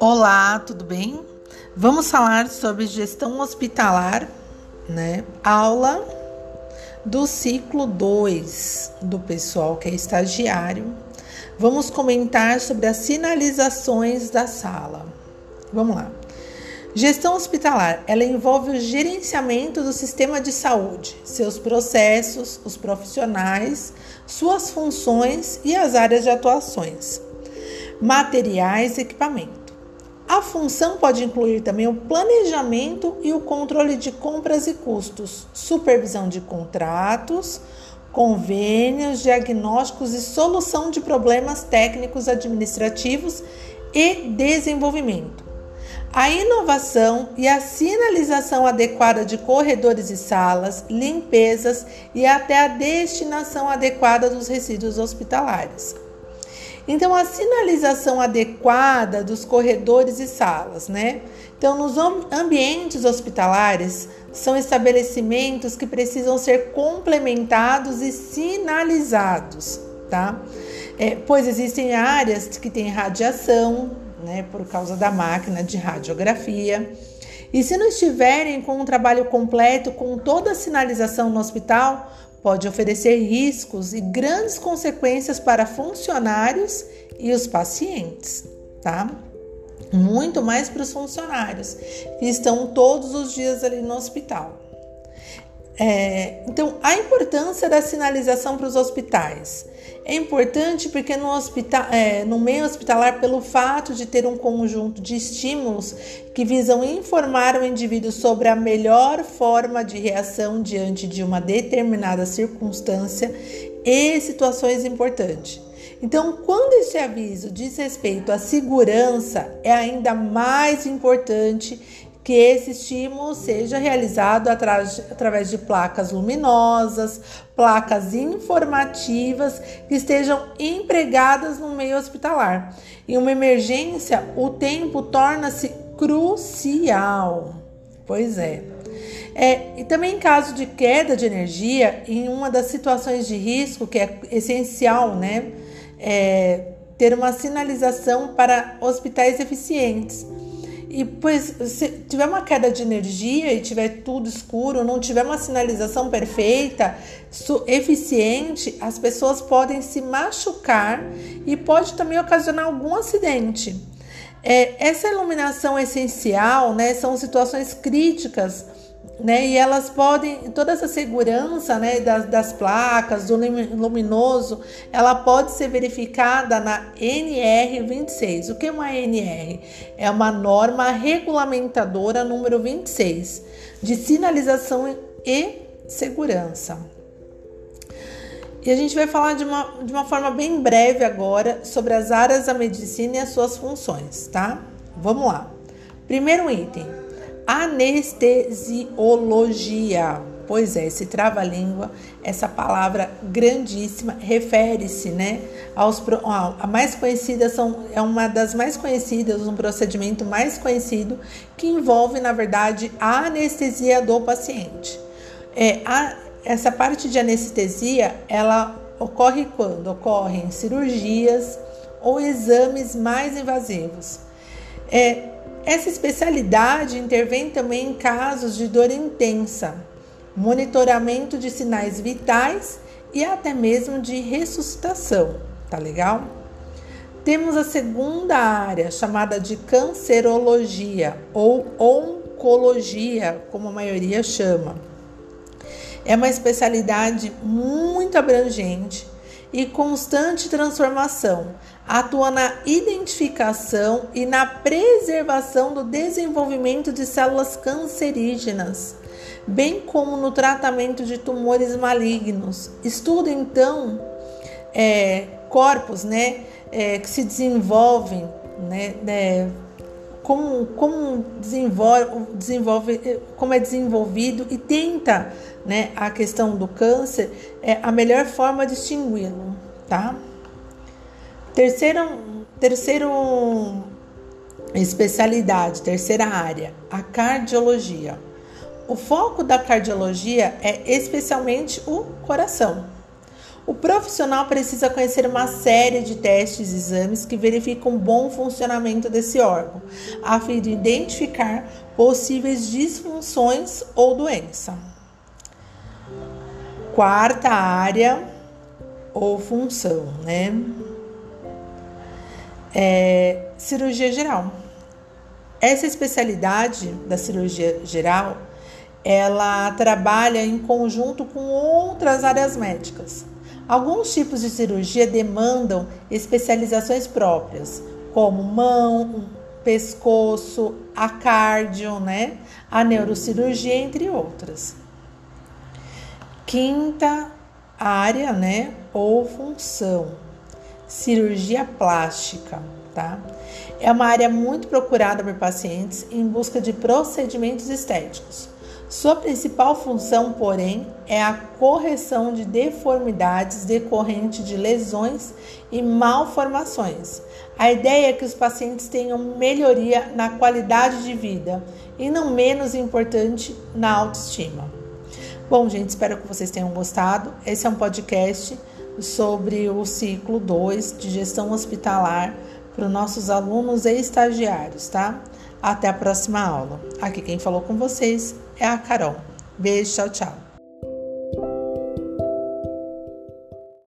Olá, tudo bem? Vamos falar sobre gestão hospitalar, né? Aula do ciclo 2 do pessoal que é estagiário. Vamos comentar sobre as sinalizações da sala. Vamos lá. Gestão hospitalar, ela envolve o gerenciamento do sistema de saúde, seus processos, os profissionais, suas funções e as áreas de atuações, materiais e equipamento. A função pode incluir também o planejamento e o controle de compras e custos, supervisão de contratos, convênios, diagnósticos e solução de problemas técnicos administrativos e desenvolvimento. A inovação e a sinalização adequada de corredores e salas, limpezas e até a destinação adequada dos resíduos hospitalares. Então, a sinalização adequada dos corredores e salas, né? Então, nos ambientes hospitalares, são estabelecimentos que precisam ser complementados e sinalizados, tá? É, pois existem áreas que têm radiação, né, por causa da máquina de radiografia. E se não estiverem com um trabalho completo, com toda a sinalização no hospital, pode oferecer riscos e grandes consequências para funcionários e os pacientes, tá? Muito mais para os funcionários que estão todos os dias ali no hospital. É, então, a importância da sinalização para os hospitais. É importante porque no, hospital, é, no meio hospitalar, pelo fato de ter um conjunto de estímulos que visam informar o indivíduo sobre a melhor forma de reação diante de uma determinada circunstância e situações importantes. Então, quando esse aviso diz respeito à segurança, é ainda mais importante que esse estímulo seja realizado através de placas luminosas, placas informativas que estejam empregadas no meio hospitalar. Em uma emergência, o tempo torna-se crucial. Pois é. É, e também em caso de queda de energia, em uma das situações de risco que é essencial, né, é, ter uma sinalização para hospitais eficientes. E pois se tiver uma queda de energia e tiver tudo escuro, não tiver uma sinalização perfeita, eficiente, as pessoas podem se machucar e pode também ocasionar algum acidente. É, essa iluminação essencial, né, são situações críticas né? E elas podem, toda essa segurança, né, das, das placas, do luminoso, ela pode ser verificada na NR26. O que é uma NR? É uma norma regulamentadora número 26 de sinalização e segurança. E a gente vai falar de uma, de uma forma bem breve agora sobre as áreas da medicina e as suas funções, tá? Vamos lá. Primeiro item, anestesiologia. Pois é, esse trava-língua, essa palavra grandíssima, refere-se, né, aos a mais conhecida são é uma das mais conhecidas, um procedimento mais conhecido que envolve, na verdade, a anestesia do paciente. É, a, essa parte de anestesia, ela ocorre quando ocorrem cirurgias ou exames mais invasivos. É, essa especialidade intervém também em casos de dor intensa, monitoramento de sinais vitais e até mesmo de ressuscitação, tá legal? Temos a segunda área, chamada de cancerologia ou oncologia, como a maioria chama. É uma especialidade muito abrangente e constante transformação, atua na identificação e na preservação do desenvolvimento de células cancerígenas, bem como no tratamento de tumores malignos. Estuda então é, corpos né, é, que se desenvolvem, né, né, como, como, desenvolve, desenvolve, como é desenvolvido e tenta né, a questão do câncer, é a melhor forma de extingui-lo, tá? Terceira, terceiro especialidade, terceira área, a cardiologia. O foco da cardiologia é especialmente o coração. O profissional precisa conhecer uma série de testes e exames que verificam o bom funcionamento desse órgão, a fim de identificar possíveis disfunções ou doença. Quarta área ou função, né? É, cirurgia geral. Essa especialidade da cirurgia geral, ela trabalha em conjunto com outras áreas médicas. Alguns tipos de cirurgia demandam especializações próprias, como mão, pescoço, a cardio, né? A neurocirurgia, entre outras. Quinta área, né? Ou função, cirurgia plástica, tá? É uma área muito procurada por pacientes em busca de procedimentos estéticos. Sua principal função, porém, é a correção de deformidades decorrentes de lesões e malformações. A ideia é que os pacientes tenham melhoria na qualidade de vida e, não menos importante, na autoestima. Bom, gente, espero que vocês tenham gostado. Esse é um podcast sobre o ciclo 2 de gestão hospitalar para os nossos alunos e estagiários, tá? Até a próxima aula. Aqui quem falou com vocês é a Carol. Beijo, tchau, tchau.